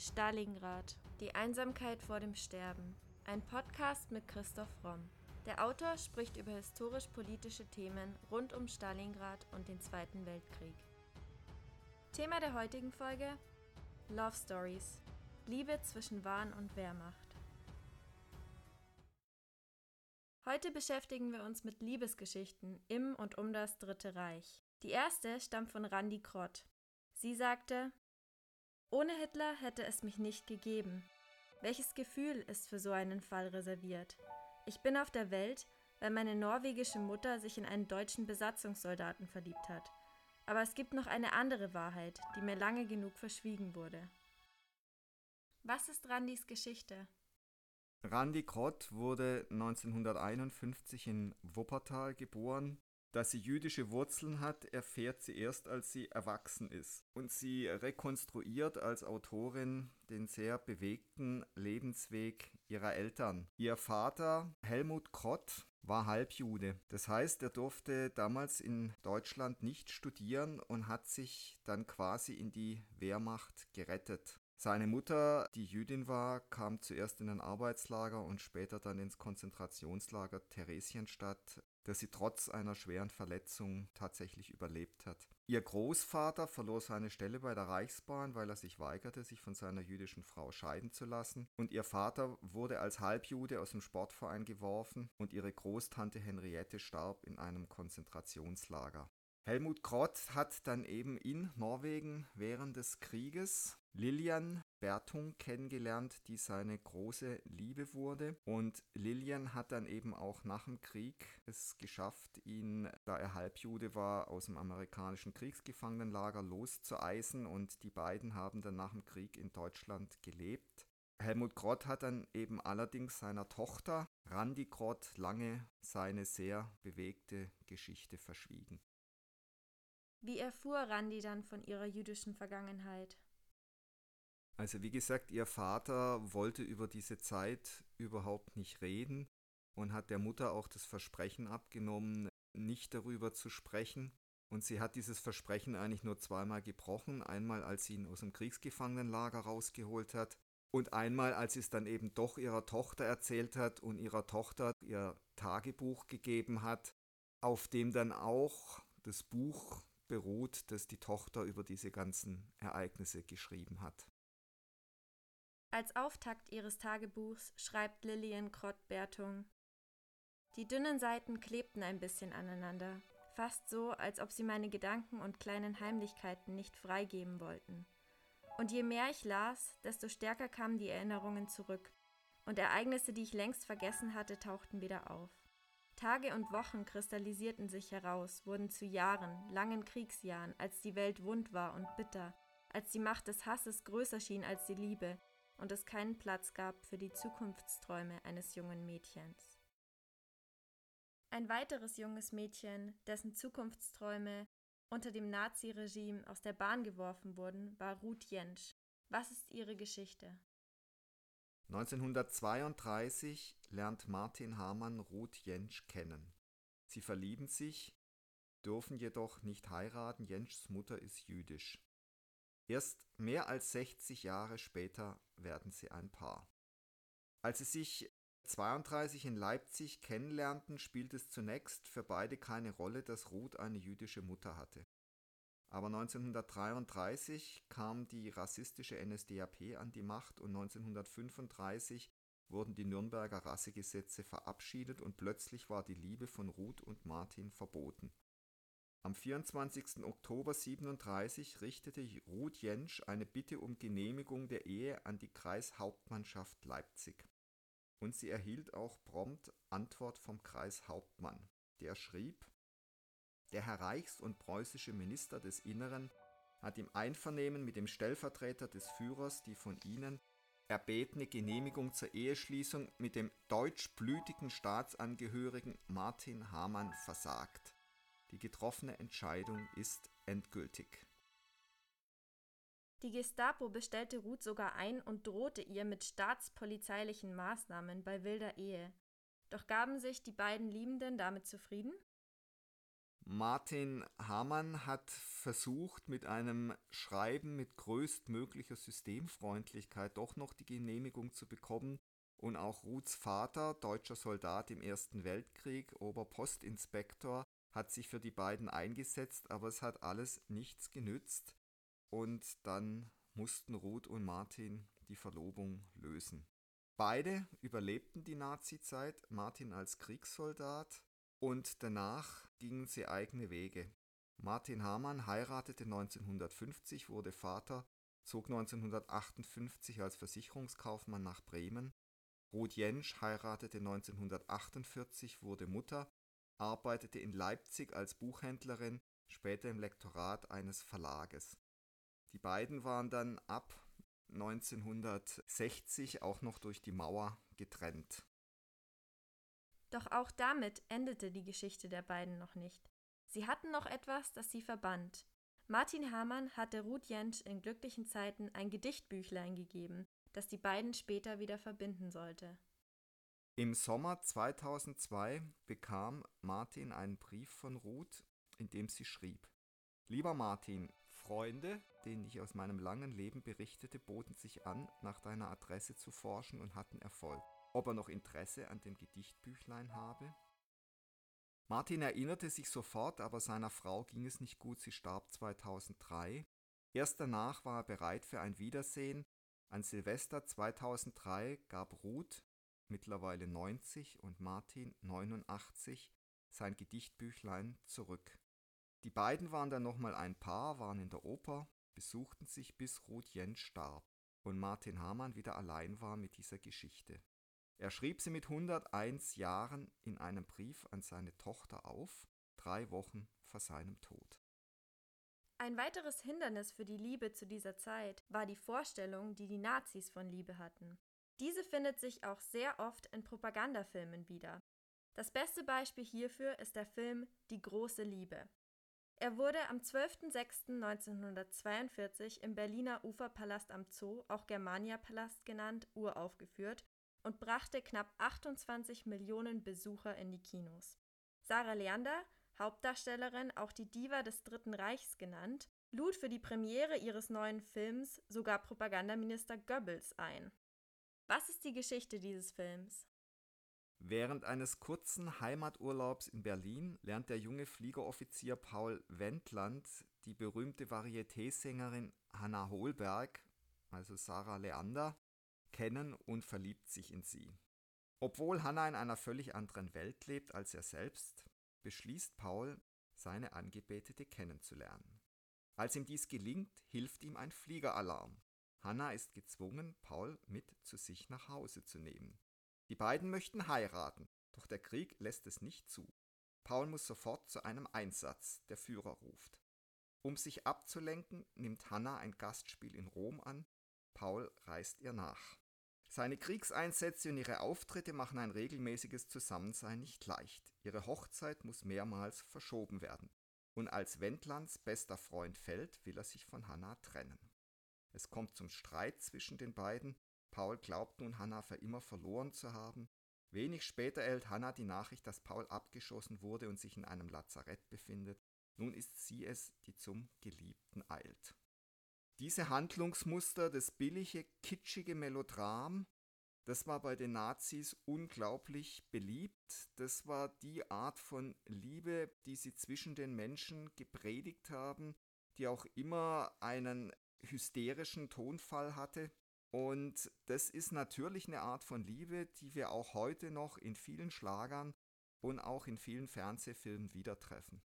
Stalingrad. Die Einsamkeit vor dem Sterben. Ein Podcast mit Christoph Romm. Der Autor spricht über historisch-politische Themen rund um Stalingrad und den Zweiten Weltkrieg. Thema der heutigen Folge: Love Stories. Liebe zwischen Wahn und Wehrmacht. Heute beschäftigen wir uns mit Liebesgeschichten im und um das Dritte Reich. Die erste stammt von Randi Krott. Sie sagte, ohne Hitler hätte es mich nicht gegeben. Welches Gefühl ist für so einen Fall reserviert? Ich bin auf der Welt, weil meine norwegische Mutter sich in einen deutschen Besatzungssoldaten verliebt hat. Aber es gibt noch eine andere Wahrheit, die mir lange genug verschwiegen wurde. Was ist Randis Geschichte? Randi Krott wurde 1951 in Wuppertal geboren dass sie jüdische Wurzeln hat, erfährt sie erst, als sie erwachsen ist. Und sie rekonstruiert als Autorin den sehr bewegten Lebensweg ihrer Eltern. Ihr Vater, Helmut Krott, war Halbjude. Das heißt, er durfte damals in Deutschland nicht studieren und hat sich dann quasi in die Wehrmacht gerettet. Seine Mutter, die Jüdin war, kam zuerst in ein Arbeitslager und später dann ins Konzentrationslager Theresienstadt das sie trotz einer schweren Verletzung tatsächlich überlebt hat. Ihr Großvater verlor seine Stelle bei der Reichsbahn, weil er sich weigerte, sich von seiner jüdischen Frau scheiden zu lassen. Und ihr Vater wurde als Halbjude aus dem Sportverein geworfen und ihre Großtante Henriette starb in einem Konzentrationslager. Helmut Krott hat dann eben in Norwegen während des Krieges Lilian Bertung kennengelernt, die seine große Liebe wurde. Und Lilian hat dann eben auch nach dem Krieg es geschafft, ihn, da er Halbjude war, aus dem amerikanischen Kriegsgefangenenlager loszueisen. Und die beiden haben dann nach dem Krieg in Deutschland gelebt. Helmut Grott hat dann eben allerdings seiner Tochter Randi Grott lange seine sehr bewegte Geschichte verschwiegen. Wie erfuhr Randi dann von ihrer jüdischen Vergangenheit? Also wie gesagt, ihr Vater wollte über diese Zeit überhaupt nicht reden und hat der Mutter auch das Versprechen abgenommen, nicht darüber zu sprechen. Und sie hat dieses Versprechen eigentlich nur zweimal gebrochen. Einmal, als sie ihn aus dem Kriegsgefangenenlager rausgeholt hat und einmal, als sie es dann eben doch ihrer Tochter erzählt hat und ihrer Tochter ihr Tagebuch gegeben hat, auf dem dann auch das Buch beruht, das die Tochter über diese ganzen Ereignisse geschrieben hat. Als Auftakt ihres Tagebuchs schreibt Lillian Krott-Bertung: Die dünnen Seiten klebten ein bisschen aneinander, fast so, als ob sie meine Gedanken und kleinen Heimlichkeiten nicht freigeben wollten. Und je mehr ich las, desto stärker kamen die Erinnerungen zurück, und Ereignisse, die ich längst vergessen hatte, tauchten wieder auf. Tage und Wochen kristallisierten sich heraus, wurden zu Jahren, langen Kriegsjahren, als die Welt wund war und bitter, als die Macht des Hasses größer schien als die Liebe und es keinen Platz gab für die Zukunftsträume eines jungen Mädchens. Ein weiteres junges Mädchen, dessen Zukunftsträume unter dem Naziregime aus der Bahn geworfen wurden, war Ruth Jentsch. Was ist ihre Geschichte? 1932 lernt Martin Hamann Ruth Jentsch kennen. Sie verlieben sich, dürfen jedoch nicht heiraten, Jentschs Mutter ist jüdisch. Erst mehr als 60 Jahre später werden sie ein Paar. Als sie sich 32 in Leipzig kennenlernten, spielt es zunächst für beide keine Rolle, dass Ruth eine jüdische Mutter hatte. Aber 1933 kam die rassistische NSDAP an die Macht und 1935 wurden die Nürnberger Rassegesetze verabschiedet und plötzlich war die Liebe von Ruth und Martin verboten. Am 24. Oktober 1937 richtete Ruth Jentsch eine Bitte um Genehmigung der Ehe an die Kreishauptmannschaft Leipzig. Und sie erhielt auch prompt Antwort vom Kreishauptmann. Der schrieb, der Herr Reichs- und preußische Minister des Inneren hat im Einvernehmen mit dem Stellvertreter des Führers die von Ihnen erbetene Genehmigung zur Eheschließung mit dem deutschblütigen Staatsangehörigen Martin Hamann versagt. Die getroffene Entscheidung ist endgültig. Die Gestapo bestellte Ruth sogar ein und drohte ihr mit staatspolizeilichen Maßnahmen bei wilder Ehe. Doch gaben sich die beiden Liebenden damit zufrieden? Martin Hamann hat versucht, mit einem Schreiben mit größtmöglicher Systemfreundlichkeit doch noch die Genehmigung zu bekommen. Und auch Ruths Vater, deutscher Soldat im Ersten Weltkrieg, Oberpostinspektor, hat sich für die beiden eingesetzt, aber es hat alles nichts genützt. Und dann mussten Ruth und Martin die Verlobung lösen. Beide überlebten die Nazizeit, Martin als Kriegssoldat, und danach gingen sie eigene Wege. Martin Hamann heiratete 1950, wurde Vater, zog 1958 als Versicherungskaufmann nach Bremen. Ruth Jentsch heiratete 1948, wurde Mutter, arbeitete in Leipzig als Buchhändlerin, später im Lektorat eines Verlages. Die beiden waren dann ab 1960 auch noch durch die Mauer getrennt. Doch auch damit endete die Geschichte der beiden noch nicht. Sie hatten noch etwas, das sie verband. Martin Hamann hatte Ruth Jentsch in glücklichen Zeiten ein Gedichtbüchlein gegeben, das die beiden später wieder verbinden sollte. Im Sommer 2002 bekam Martin einen Brief von Ruth, in dem sie schrieb: Lieber Martin, Freunde, denen ich aus meinem langen Leben berichtete, boten sich an, nach deiner Adresse zu forschen und hatten Erfolg ob er noch Interesse an dem Gedichtbüchlein habe. Martin erinnerte sich sofort, aber seiner Frau ging es nicht gut, sie starb 2003. Erst danach war er bereit für ein Wiedersehen. An Silvester 2003 gab Ruth, mittlerweile 90 und Martin 89, sein Gedichtbüchlein zurück. Die beiden waren dann nochmal ein Paar, waren in der Oper, besuchten sich bis Ruth Jentsch starb und Martin Hamann wieder allein war mit dieser Geschichte. Er schrieb sie mit 101 Jahren in einem Brief an seine Tochter auf, drei Wochen vor seinem Tod. Ein weiteres Hindernis für die Liebe zu dieser Zeit war die Vorstellung, die die Nazis von Liebe hatten. Diese findet sich auch sehr oft in Propagandafilmen wieder. Das beste Beispiel hierfür ist der Film Die große Liebe. Er wurde am 12.06.1942 im Berliner Uferpalast am Zoo, auch Germania-Palast genannt, uraufgeführt und brachte knapp 28 Millionen Besucher in die Kinos. Sarah Leander, Hauptdarstellerin, auch die Diva des Dritten Reichs genannt, lud für die Premiere ihres neuen Films sogar Propagandaminister Goebbels ein. Was ist die Geschichte dieses Films? Während eines kurzen Heimaturlaubs in Berlin lernt der junge Fliegeroffizier Paul Wendland die berühmte Varieté-Sängerin Holberg, also Sarah Leander, kennen und verliebt sich in sie. Obwohl Hannah in einer völlig anderen Welt lebt als er selbst, beschließt Paul, seine Angebetete kennenzulernen. Als ihm dies gelingt, hilft ihm ein Fliegeralarm. Hannah ist gezwungen, Paul mit zu sich nach Hause zu nehmen. Die beiden möchten heiraten, doch der Krieg lässt es nicht zu. Paul muss sofort zu einem Einsatz, der Führer ruft. Um sich abzulenken, nimmt Hannah ein Gastspiel in Rom an, Paul reist ihr nach. Seine Kriegseinsätze und ihre Auftritte machen ein regelmäßiges Zusammensein nicht leicht. Ihre Hochzeit muss mehrmals verschoben werden. Und als Wendlands bester Freund fällt, will er sich von Hannah trennen. Es kommt zum Streit zwischen den beiden. Paul glaubt nun, Hannah für immer verloren zu haben. Wenig später erhält Hannah die Nachricht, dass Paul abgeschossen wurde und sich in einem Lazarett befindet. Nun ist sie es, die zum Geliebten eilt. Diese Handlungsmuster, das billige, kitschige Melodram, das war bei den Nazis unglaublich beliebt. Das war die Art von Liebe, die sie zwischen den Menschen gepredigt haben, die auch immer einen hysterischen Tonfall hatte. Und das ist natürlich eine Art von Liebe, die wir auch heute noch in vielen Schlagern und auch in vielen Fernsehfilmen wieder treffen.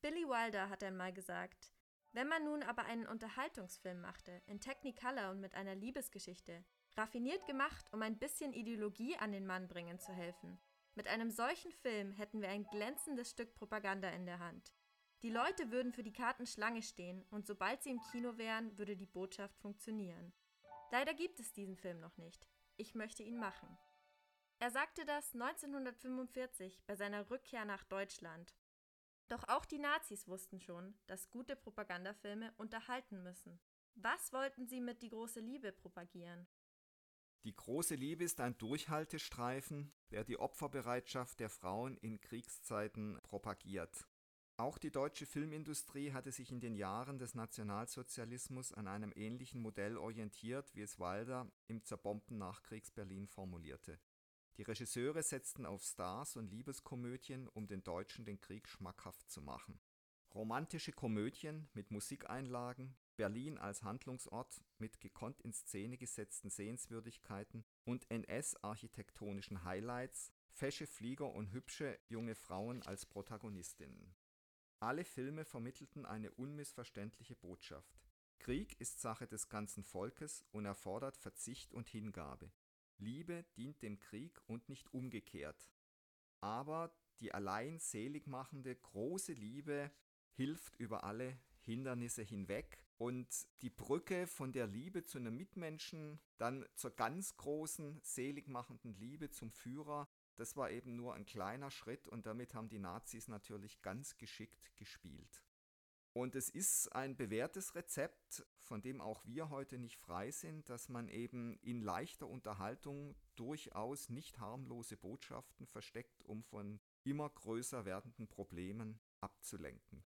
Billy Wilder hat einmal gesagt, wenn man nun aber einen Unterhaltungsfilm machte, in Technicolor und mit einer Liebesgeschichte, raffiniert gemacht, um ein bisschen Ideologie an den Mann bringen zu helfen, mit einem solchen Film hätten wir ein glänzendes Stück Propaganda in der Hand. Die Leute würden für die Karten Schlange stehen und sobald sie im Kino wären, würde die Botschaft funktionieren. Leider gibt es diesen Film noch nicht. Ich möchte ihn machen. Er sagte das 1945 bei seiner Rückkehr nach Deutschland doch auch die Nazis wussten schon, dass gute Propagandafilme unterhalten müssen. Was wollten sie mit Die große Liebe propagieren? Die große Liebe ist ein Durchhaltestreifen, der die Opferbereitschaft der Frauen in Kriegszeiten propagiert. Auch die deutsche Filmindustrie hatte sich in den Jahren des Nationalsozialismus an einem ähnlichen Modell orientiert, wie es Walder im zerbombten Nachkriegs-Berlin formulierte. Die Regisseure setzten auf Stars und Liebeskomödien, um den Deutschen den Krieg schmackhaft zu machen. Romantische Komödien mit Musikeinlagen, Berlin als Handlungsort mit gekonnt in Szene gesetzten Sehenswürdigkeiten und NS-architektonischen Highlights, fesche Flieger und hübsche junge Frauen als Protagonistinnen. Alle Filme vermittelten eine unmissverständliche Botschaft. Krieg ist Sache des ganzen Volkes und erfordert Verzicht und Hingabe. Liebe dient dem Krieg und nicht umgekehrt. Aber die allein selig machende große Liebe hilft über alle Hindernisse hinweg und die Brücke von der Liebe zu einem Mitmenschen dann zur ganz großen seligmachenden Liebe zum Führer das war eben nur ein kleiner Schritt und damit haben die Nazis natürlich ganz geschickt gespielt. Und es ist ein bewährtes Rezept, von dem auch wir heute nicht frei sind, dass man eben in leichter Unterhaltung durchaus nicht harmlose Botschaften versteckt, um von immer größer werdenden Problemen abzulenken.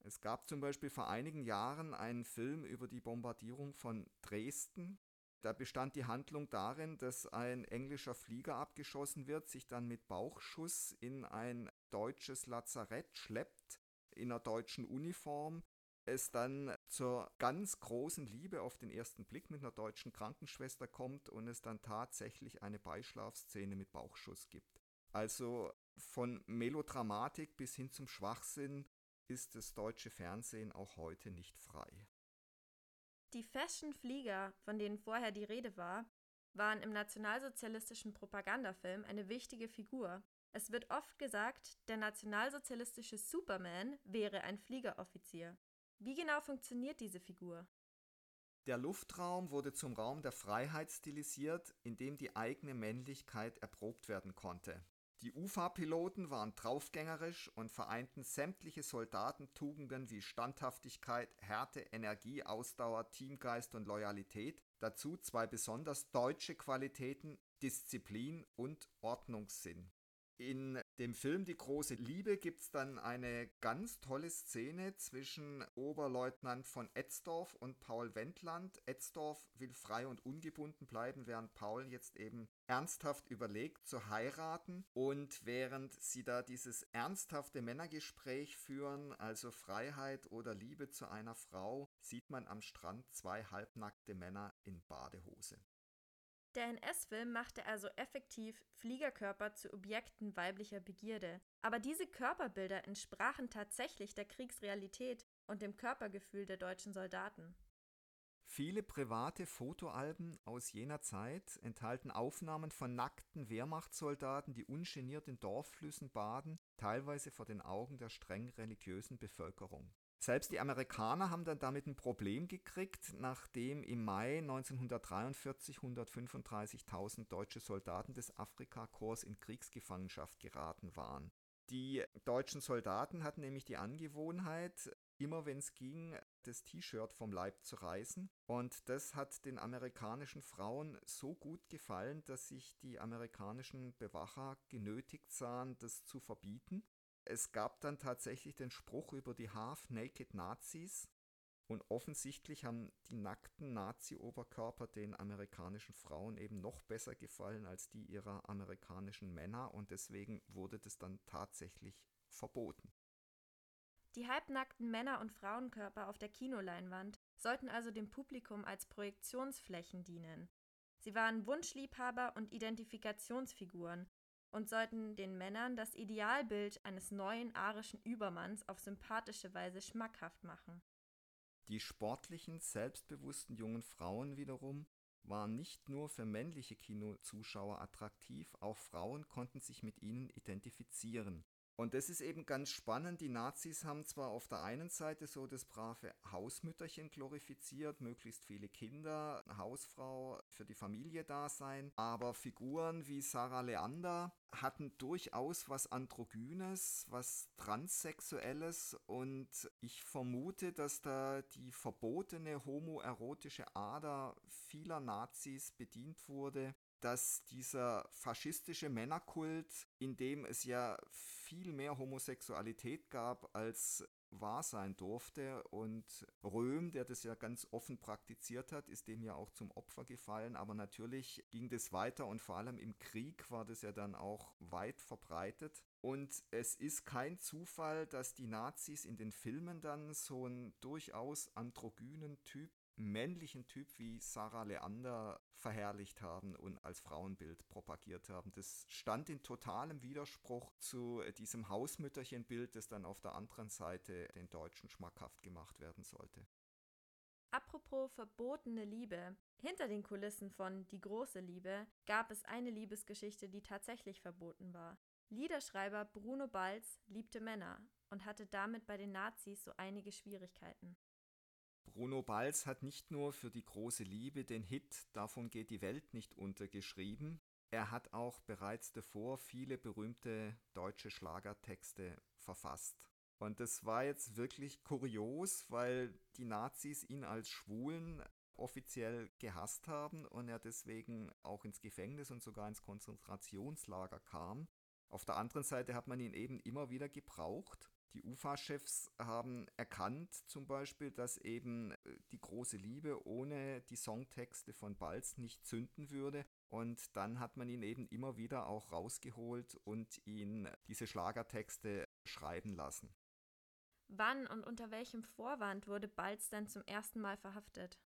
Es gab zum Beispiel vor einigen Jahren einen Film über die Bombardierung von Dresden da bestand die Handlung darin, dass ein englischer Flieger abgeschossen wird, sich dann mit Bauchschuss in ein deutsches Lazarett schleppt, in einer deutschen Uniform, es dann zur ganz großen Liebe auf den ersten Blick mit einer deutschen Krankenschwester kommt und es dann tatsächlich eine Beischlafszene mit Bauchschuss gibt. Also von Melodramatik bis hin zum Schwachsinn ist das deutsche Fernsehen auch heute nicht frei. Die Fashion-Flieger, von denen vorher die Rede war, waren im nationalsozialistischen Propagandafilm eine wichtige Figur. Es wird oft gesagt, der nationalsozialistische Superman wäre ein Fliegeroffizier. Wie genau funktioniert diese Figur? Der Luftraum wurde zum Raum der Freiheit stilisiert, in dem die eigene Männlichkeit erprobt werden konnte. Die UFA-Piloten waren draufgängerisch und vereinten sämtliche Soldatentugenden wie Standhaftigkeit, Härte, Energie, Ausdauer, Teamgeist und Loyalität, dazu zwei besonders deutsche Qualitäten Disziplin und Ordnungssinn. In dem Film Die große Liebe gibt es dann eine ganz tolle Szene zwischen Oberleutnant von Etzdorf und Paul Wendland. Etzdorf will frei und ungebunden bleiben, während Paul jetzt eben ernsthaft überlegt zu heiraten. Und während sie da dieses ernsthafte Männergespräch führen, also Freiheit oder Liebe zu einer Frau, sieht man am Strand zwei halbnackte Männer in Badehose. Der NS-Film machte also effektiv Fliegerkörper zu Objekten weiblicher Begierde. Aber diese Körperbilder entsprachen tatsächlich der Kriegsrealität und dem Körpergefühl der deutschen Soldaten. Viele private Fotoalben aus jener Zeit enthalten Aufnahmen von nackten Wehrmachtssoldaten, die ungeniert in Dorfflüssen baden, teilweise vor den Augen der streng religiösen Bevölkerung. Selbst die Amerikaner haben dann damit ein Problem gekriegt, nachdem im Mai 1943 135.000 deutsche Soldaten des Afrikakorps in Kriegsgefangenschaft geraten waren. Die deutschen Soldaten hatten nämlich die Angewohnheit, immer wenn es ging, das T-Shirt vom Leib zu reißen. Und das hat den amerikanischen Frauen so gut gefallen, dass sich die amerikanischen Bewacher genötigt sahen, das zu verbieten. Es gab dann tatsächlich den Spruch über die Half-Naked Nazis und offensichtlich haben die nackten Nazi-Oberkörper den amerikanischen Frauen eben noch besser gefallen als die ihrer amerikanischen Männer und deswegen wurde das dann tatsächlich verboten. Die halbnackten Männer- und Frauenkörper auf der Kinoleinwand sollten also dem Publikum als Projektionsflächen dienen. Sie waren Wunschliebhaber und Identifikationsfiguren und sollten den Männern das Idealbild eines neuen arischen Übermanns auf sympathische Weise schmackhaft machen. Die sportlichen, selbstbewussten jungen Frauen wiederum waren nicht nur für männliche Kinozuschauer attraktiv, auch Frauen konnten sich mit ihnen identifizieren. Und das ist eben ganz spannend. Die Nazis haben zwar auf der einen Seite so das brave Hausmütterchen glorifiziert, möglichst viele Kinder, Hausfrau für die Familie da sein, aber Figuren wie Sarah Leander hatten durchaus was Androgynes, was Transsexuelles und ich vermute, dass da die verbotene homoerotische Ader vieler Nazis bedient wurde, dass dieser faschistische Männerkult, in dem es ja viel mehr Homosexualität gab, als wahr sein durfte. Und Röhm, der das ja ganz offen praktiziert hat, ist dem ja auch zum Opfer gefallen. Aber natürlich ging das weiter und vor allem im Krieg war das ja dann auch weit verbreitet. Und es ist kein Zufall, dass die Nazis in den Filmen dann so einen durchaus androgynen Typ männlichen Typ wie Sarah Leander verherrlicht haben und als Frauenbild propagiert haben. Das stand in totalem Widerspruch zu diesem Hausmütterchenbild, das dann auf der anderen Seite den Deutschen schmackhaft gemacht werden sollte. Apropos verbotene Liebe. Hinter den Kulissen von Die große Liebe gab es eine Liebesgeschichte, die tatsächlich verboten war. Liederschreiber Bruno Balz liebte Männer und hatte damit bei den Nazis so einige Schwierigkeiten. Bruno Balz hat nicht nur für die große Liebe den Hit Davon geht die Welt nicht unter geschrieben, er hat auch bereits davor viele berühmte deutsche Schlagertexte verfasst. Und das war jetzt wirklich kurios, weil die Nazis ihn als Schwulen offiziell gehasst haben und er deswegen auch ins Gefängnis und sogar ins Konzentrationslager kam. Auf der anderen Seite hat man ihn eben immer wieder gebraucht die UFA-Chefs haben erkannt zum Beispiel, dass eben äh, die große Liebe ohne die Songtexte von Balz nicht zünden würde. Und dann hat man ihn eben immer wieder auch rausgeholt und ihn diese Schlagertexte schreiben lassen. Wann und unter welchem Vorwand wurde Balz dann zum ersten Mal verhaftet?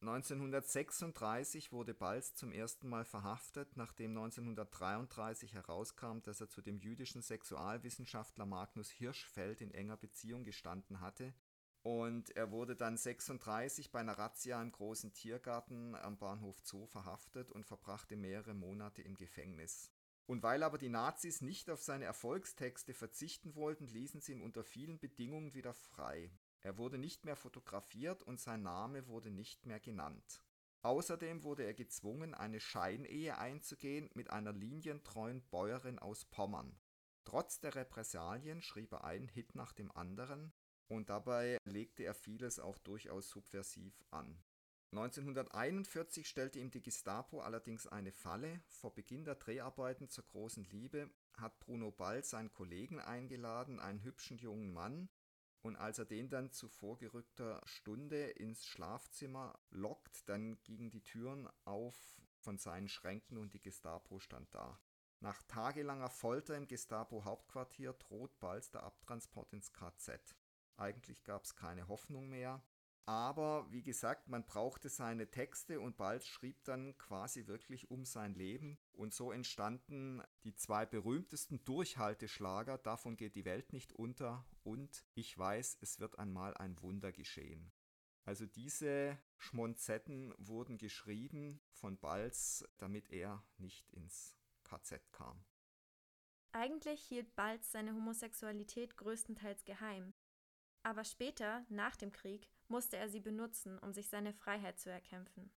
1936 wurde Balz zum ersten Mal verhaftet, nachdem 1933 herauskam, dass er zu dem jüdischen Sexualwissenschaftler Magnus Hirschfeld in enger Beziehung gestanden hatte. Und er wurde dann 36 bei einer Razzia im großen Tiergarten am Bahnhof Zoo verhaftet und verbrachte mehrere Monate im Gefängnis. Und weil aber die Nazis nicht auf seine Erfolgstexte verzichten wollten, ließen sie ihn unter vielen Bedingungen wieder frei. Er wurde nicht mehr fotografiert und sein Name wurde nicht mehr genannt. Außerdem wurde er gezwungen, eine Scheinehe einzugehen mit einer linientreuen Bäuerin aus Pommern. Trotz der Repressalien schrieb er einen Hit nach dem anderen und dabei legte er vieles auch durchaus subversiv an. 1941 stellte ihm die Gestapo allerdings eine Falle. Vor Beginn der Dreharbeiten zur großen Liebe hat Bruno Ball seinen Kollegen eingeladen, einen hübschen jungen Mann, und als er den dann zu vorgerückter Stunde ins Schlafzimmer lockt, dann gingen die Türen auf von seinen Schränken und die Gestapo stand da. Nach tagelanger Folter im Gestapo-Hauptquartier droht bald der Abtransport ins KZ. Eigentlich gab es keine Hoffnung mehr. Aber wie gesagt, man brauchte seine Texte und bald schrieb dann quasi wirklich um sein Leben. Und so entstanden die zwei berühmtesten Durchhalteschlager Davon geht die Welt nicht unter und Ich weiß, es wird einmal ein Wunder geschehen. Also diese Schmonzetten wurden geschrieben von Balz, damit er nicht ins KZ kam. Eigentlich hielt Balz seine Homosexualität größtenteils geheim. Aber später, nach dem Krieg, musste er sie benutzen, um sich seine Freiheit zu erkämpfen.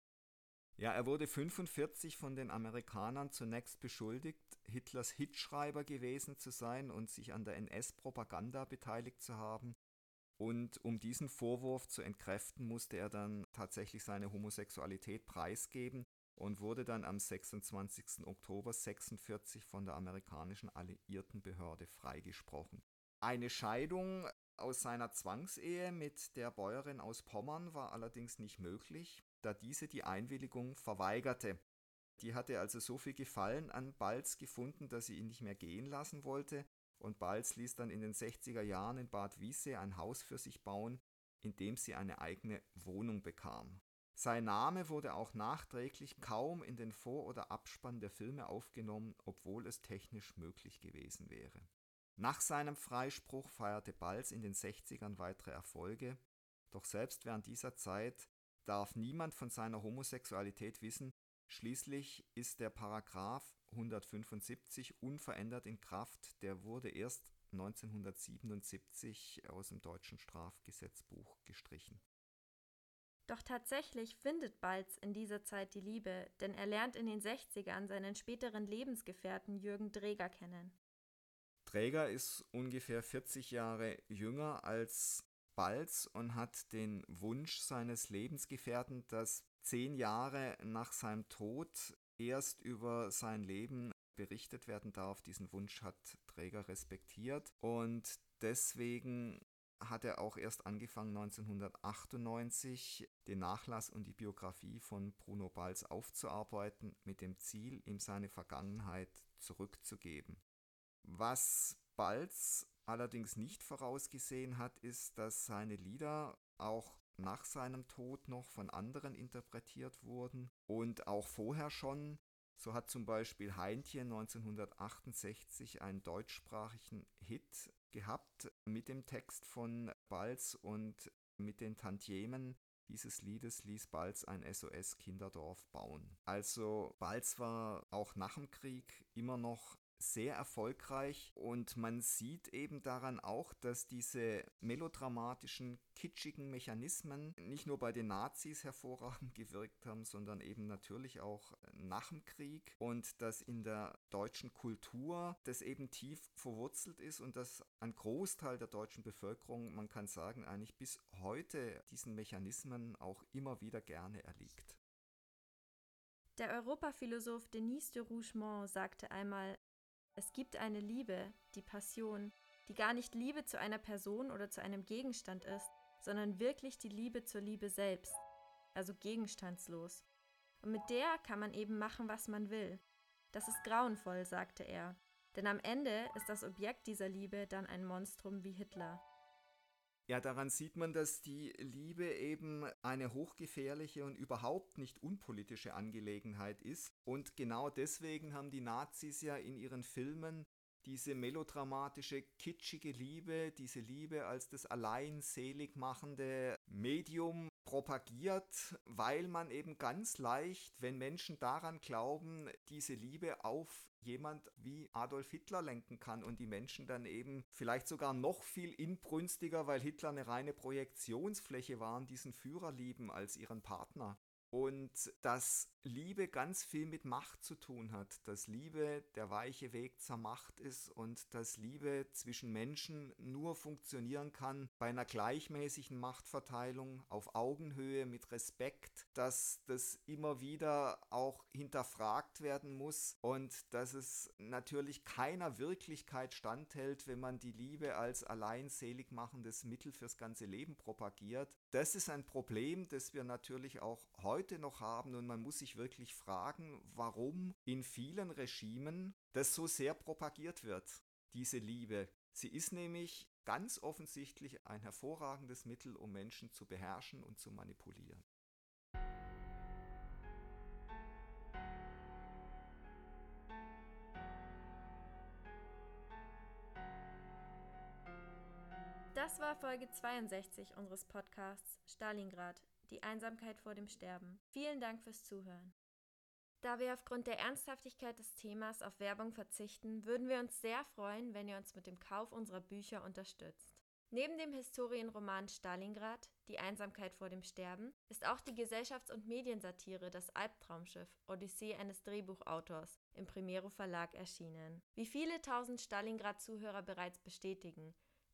Ja, er wurde 45 von den Amerikanern zunächst beschuldigt, Hitlers Hitschreiber gewesen zu sein und sich an der NS-Propaganda beteiligt zu haben. Und um diesen Vorwurf zu entkräften, musste er dann tatsächlich seine Homosexualität preisgeben und wurde dann am 26. Oktober 46 von der amerikanischen Alliiertenbehörde freigesprochen. Eine Scheidung aus seiner Zwangsehe mit der Bäuerin aus Pommern war allerdings nicht möglich, da diese die Einwilligung verweigerte. Die hatte also so viel Gefallen an Balz gefunden, dass sie ihn nicht mehr gehen lassen wollte, und Balz ließ dann in den 60er Jahren in Bad Wiese ein Haus für sich bauen, in dem sie eine eigene Wohnung bekam. Sein Name wurde auch nachträglich kaum in den Vor- oder Abspann der Filme aufgenommen, obwohl es technisch möglich gewesen wäre. Nach seinem Freispruch feierte Balz in den 60ern weitere Erfolge, doch selbst während dieser Zeit darf niemand von seiner Homosexualität wissen, schließlich ist der Paragraph 175 unverändert in Kraft, der wurde erst 1977 aus dem deutschen Strafgesetzbuch gestrichen. Doch tatsächlich findet Balz in dieser Zeit die Liebe, denn er lernt in den 60ern seinen späteren Lebensgefährten Jürgen Dreger kennen. Träger ist ungefähr 40 Jahre jünger als Balz und hat den Wunsch seines Lebensgefährten, dass zehn Jahre nach seinem Tod erst über sein Leben berichtet werden darf. Diesen Wunsch hat Träger respektiert und deswegen hat er auch erst angefangen 1998 den Nachlass und die Biografie von Bruno Balz aufzuarbeiten, mit dem Ziel, ihm seine Vergangenheit zurückzugeben. Was Balz allerdings nicht vorausgesehen hat, ist, dass seine Lieder auch nach seinem Tod noch von anderen interpretiert wurden und auch vorher schon. So hat zum Beispiel Heintje 1968 einen deutschsprachigen Hit gehabt mit dem Text von Balz und mit den Tantiemen dieses Liedes ließ Balz ein SOS-Kinderdorf bauen. Also Balz war auch nach dem Krieg immer noch sehr erfolgreich und man sieht eben daran auch, dass diese melodramatischen, kitschigen Mechanismen nicht nur bei den Nazis hervorragend gewirkt haben, sondern eben natürlich auch nach dem Krieg und dass in der deutschen Kultur das eben tief verwurzelt ist und dass ein Großteil der deutschen Bevölkerung, man kann sagen, eigentlich bis heute diesen Mechanismen auch immer wieder gerne erliegt. Der Europaphilosoph Denis de Rougemont sagte einmal, es gibt eine Liebe, die Passion, die gar nicht Liebe zu einer Person oder zu einem Gegenstand ist, sondern wirklich die Liebe zur Liebe selbst, also gegenstandslos. Und mit der kann man eben machen, was man will. Das ist grauenvoll, sagte er, denn am Ende ist das Objekt dieser Liebe dann ein Monstrum wie Hitler. Ja, daran sieht man, dass die Liebe eben eine hochgefährliche und überhaupt nicht unpolitische Angelegenheit ist. Und genau deswegen haben die Nazis ja in ihren Filmen diese melodramatische, kitschige Liebe, diese Liebe als das allein selig machende Medium propagiert, weil man eben ganz leicht, wenn Menschen daran glauben, diese Liebe auf jemand wie Adolf Hitler lenken kann und die Menschen dann eben vielleicht sogar noch viel inbrünstiger, weil Hitler eine reine Projektionsfläche war, diesen Führer lieben als ihren Partner. Und dass Liebe ganz viel mit Macht zu tun hat, dass Liebe der weiche Weg zur Macht ist und dass Liebe zwischen Menschen nur funktionieren kann bei einer gleichmäßigen Machtverteilung auf Augenhöhe mit Respekt, dass das immer wieder auch hinterfragt werden muss und dass es natürlich keiner Wirklichkeit standhält, wenn man die Liebe als allein selig machendes Mittel fürs ganze Leben propagiert. Das ist ein Problem, das wir natürlich auch heute noch haben und man muss sich wirklich fragen, warum in vielen Regimen das so sehr propagiert wird, diese Liebe. Sie ist nämlich ganz offensichtlich ein hervorragendes Mittel, um Menschen zu beherrschen und zu manipulieren. Das war Folge 62 unseres Podcasts Stalingrad, die Einsamkeit vor dem Sterben. Vielen Dank fürs Zuhören. Da wir aufgrund der Ernsthaftigkeit des Themas auf Werbung verzichten, würden wir uns sehr freuen, wenn ihr uns mit dem Kauf unserer Bücher unterstützt. Neben dem Historienroman Stalingrad, Die Einsamkeit vor dem Sterben, ist auch die Gesellschafts- und Mediensatire Das Albtraumschiff, Odyssee eines Drehbuchautors, im Primero Verlag erschienen. Wie viele tausend Stalingrad-Zuhörer bereits bestätigen,